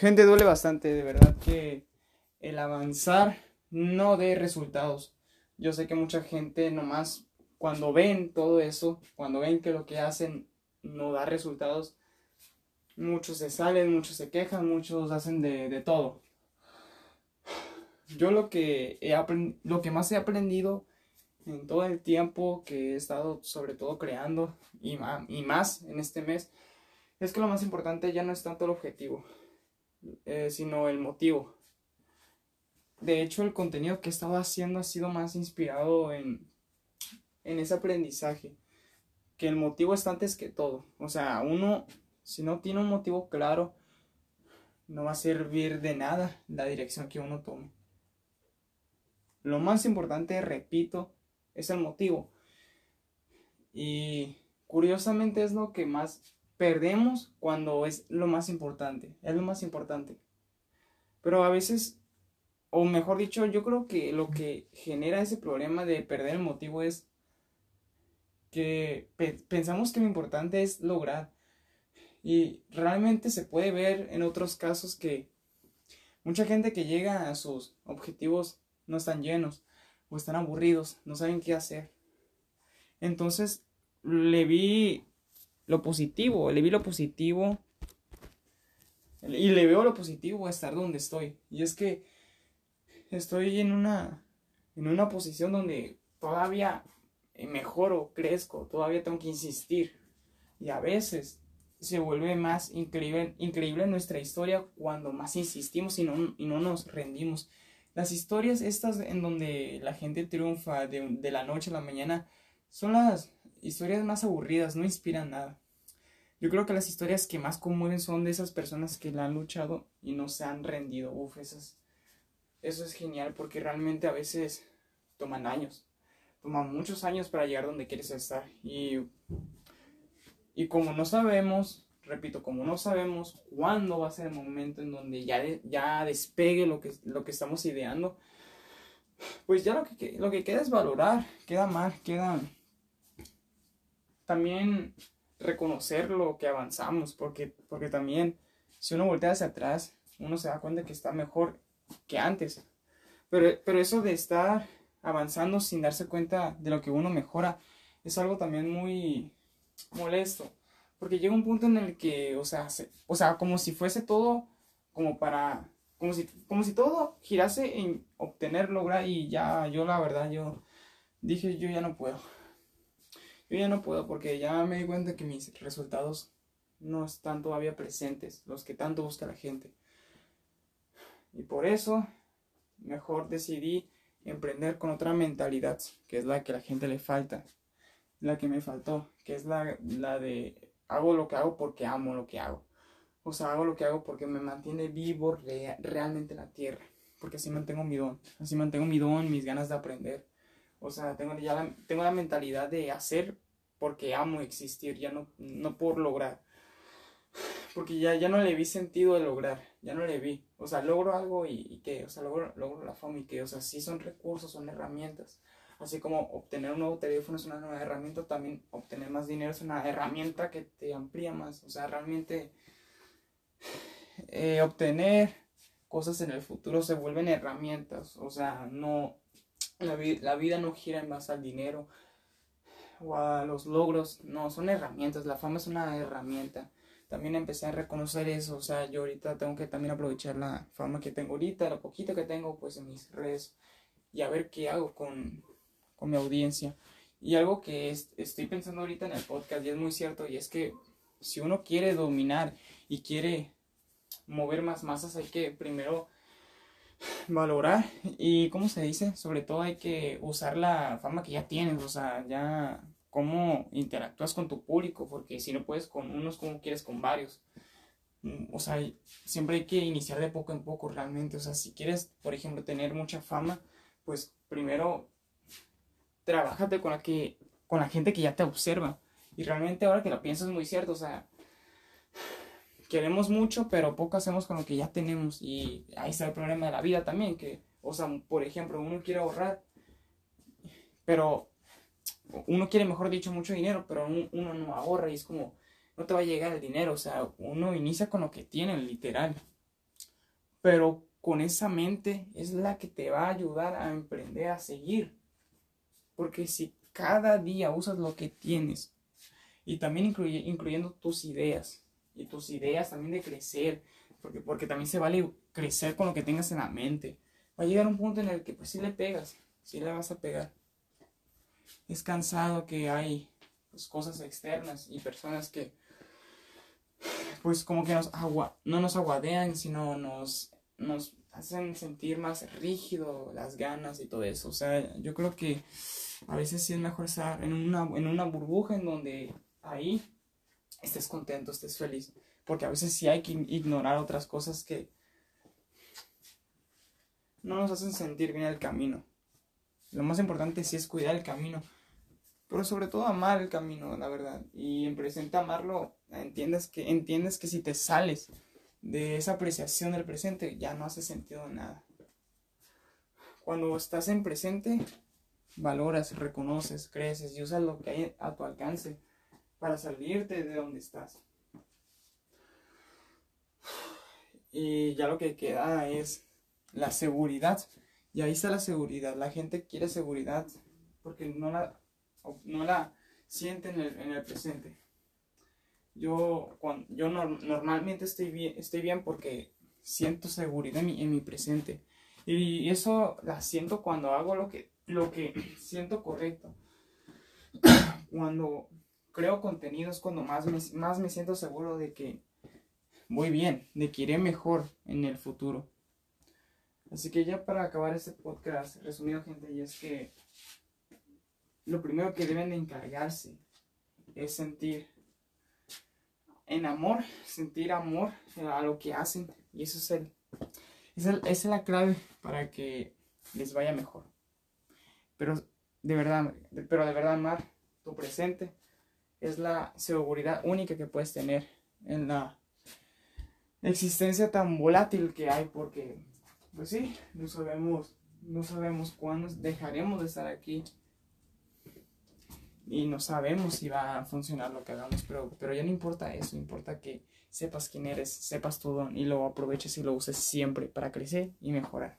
Gente, duele bastante, de verdad que el avanzar no dé resultados. Yo sé que mucha gente nomás cuando ven todo eso, cuando ven que lo que hacen no da resultados, muchos se salen, muchos se quejan, muchos hacen de, todo. Yo lo que, he lo que más he aprendido en todo el tiempo que he estado sobre todo creando y más en este mes es que lo más importante ya no es tanto el objetivo, eh, sino el motivo. De hecho, el contenido que he estado haciendo ha sido más inspirado en, en ese aprendizaje, que el motivo está antes que todo. O sea, uno, si no tiene un motivo claro, no va a servir de nada la dirección que uno tome. Lo más importante, repito, es el motivo. Y curiosamente es lo que más perdemos cuando es lo más importante, es lo más importante. Pero a veces, o mejor dicho, yo creo que lo que genera ese problema de perder el motivo es que pensamos que lo importante es lograr. Y realmente se puede ver en otros casos que mucha gente que llega a sus objetivos no están llenos o están aburridos, no saben qué hacer. Entonces le vi lo positivo, le vi lo positivo y le veo lo positivo a estar donde estoy. Y es que estoy en una, en una posición donde todavía mejoro, crezco, todavía tengo que insistir. Y a veces se vuelve más increíble, increíble nuestra historia cuando más insistimos y no, y no nos rendimos. Las historias estas en donde la gente triunfa de, de la noche a la mañana son las historias más aburridas, no inspiran nada. Yo creo que las historias que más conmueven son de esas personas que la han luchado y no se han rendido. Uf, eso es genial porque realmente a veces toman años. Toman muchos años para llegar donde quieres estar. Y, y como no sabemos, repito, como no sabemos cuándo va a ser el momento en donde ya, ya despegue lo que, lo que estamos ideando, pues ya lo que, lo que queda es valorar, queda mal, queda también reconocer lo que avanzamos, porque, porque también si uno voltea hacia atrás, uno se da cuenta que está mejor que antes. Pero, pero eso de estar avanzando sin darse cuenta de lo que uno mejora es algo también muy molesto. Porque llega un punto en el que, o sea, o sea, como si fuese todo como para, como si, como si todo girase en obtener, lograr y ya, yo la verdad, yo dije, yo ya no puedo. Yo ya no puedo porque ya me di cuenta que mis resultados no están todavía presentes, los que tanto busca la gente. Y por eso mejor decidí emprender con otra mentalidad, que es la que a la gente le falta, la que me faltó, que es la, la de hago lo que hago porque amo lo que hago. O sea, hago lo que hago porque me mantiene vivo realmente la tierra, porque así mantengo mi don, así mantengo mi don, mis ganas de aprender. O sea, tengo ya la, tengo la mentalidad de hacer porque amo existir, ya no, no por lograr. Porque ya, ya no le vi sentido de lograr, ya no le vi. O sea, logro algo y, y qué, o sea, logro, logro la fama y qué, o sea, sí son recursos, son herramientas. Así como obtener un nuevo teléfono es una nueva herramienta, también obtener más dinero es una herramienta que te amplía más. O sea, realmente eh, obtener cosas en el futuro se vuelven herramientas. O sea, no, la, la, vida no gira en base al dinero o a los logros, no, son herramientas, la fama es una herramienta. También empecé a reconocer eso, o sea, yo ahorita tengo que también aprovechar la fama que tengo ahorita, lo poquito que tengo pues en mis redes y a ver qué hago con, con mi audiencia. Y algo que estoy pensando ahorita en el podcast y es muy cierto y es que si uno quiere dominar y quiere mover más masas hay que primero valorar y, ¿cómo se dice? Sobre todo hay que usar la fama que ya tienes, o sea, ya cómo interactúas con tu público, porque si no puedes con unos, como quieres con varios. Mm, o sea, siempre hay que iniciar de poco en poco realmente. O sea, si quieres, por ejemplo, tener mucha fama, pues primero trabájate con la, que, con la gente que ya te observa. Y realmente ahora que lo piensas es muy cierto, o sea, queremos mucho, pero poco hacemos con lo que ya tenemos. Y ahí está el problema de la vida también, que, o sea, por ejemplo, uno quiere ahorrar, pero uno quiere, mejor dicho, mucho dinero, pero uno no ahorra y es como, no te va a llegar el dinero. O sea, uno inicia con lo que tiene, literal. Pero con esa mente es la que te va a ayudar a emprender, a seguir. Porque si cada día usas lo que tienes, y también incluyendo tus ideas, y tus ideas también de crecer, porque, porque también se vale crecer con lo que tengas en la mente. Va a llegar un punto en el que pues sí le pegas, sí le vas a pegar. Es cansado que hay pues, cosas externas y personas que pues como que nos agua, no nos aguadean, sino nos, nos hacen sentir más rígido las ganas y todo eso. O sea, yo creo que a veces sí es mejor estar en una, en una burbuja en donde ahí estés contento, estés feliz. Porque a veces sí hay que ignorar otras cosas que no nos hacen sentir bien el camino. Lo más importante sí es cuidar el camino. Pero sobre todo amar el camino, la verdad. Y en presente amarlo, entiendes que, entiendes que si te sales de esa apreciación del presente, ya no hace sentido nada. Cuando estás en presente, valoras, reconoces, creces y usas lo que hay a tu alcance para salirte de donde estás. Y ya lo que queda es la seguridad. Y ahí está la seguridad. La gente quiere seguridad porque no la, no la siente en el, en el presente. Yo, cuando, yo normalmente estoy bien, estoy bien porque siento seguridad en mi, en mi presente. Y eso la siento cuando hago lo que, lo que siento correcto. cuando creo contenido es cuando más me, más me siento seguro de que voy bien, de que iré mejor en el futuro. Así que ya para acabar este podcast, resumido gente, y es que lo primero que deben de encargarse es sentir en amor, sentir amor a lo que hacen. Y eso es el, esa es la clave para que les vaya mejor. Pero de verdad, pero de verdad amar tu presente es la seguridad única que puedes tener en la existencia tan volátil que hay porque pues sí, no sabemos no sabemos cuándo dejaremos de estar aquí y no sabemos si va a funcionar lo que hagamos, pero, pero ya no importa eso, importa que sepas quién eres, sepas tu don y lo aproveches y lo uses siempre para crecer y mejorar.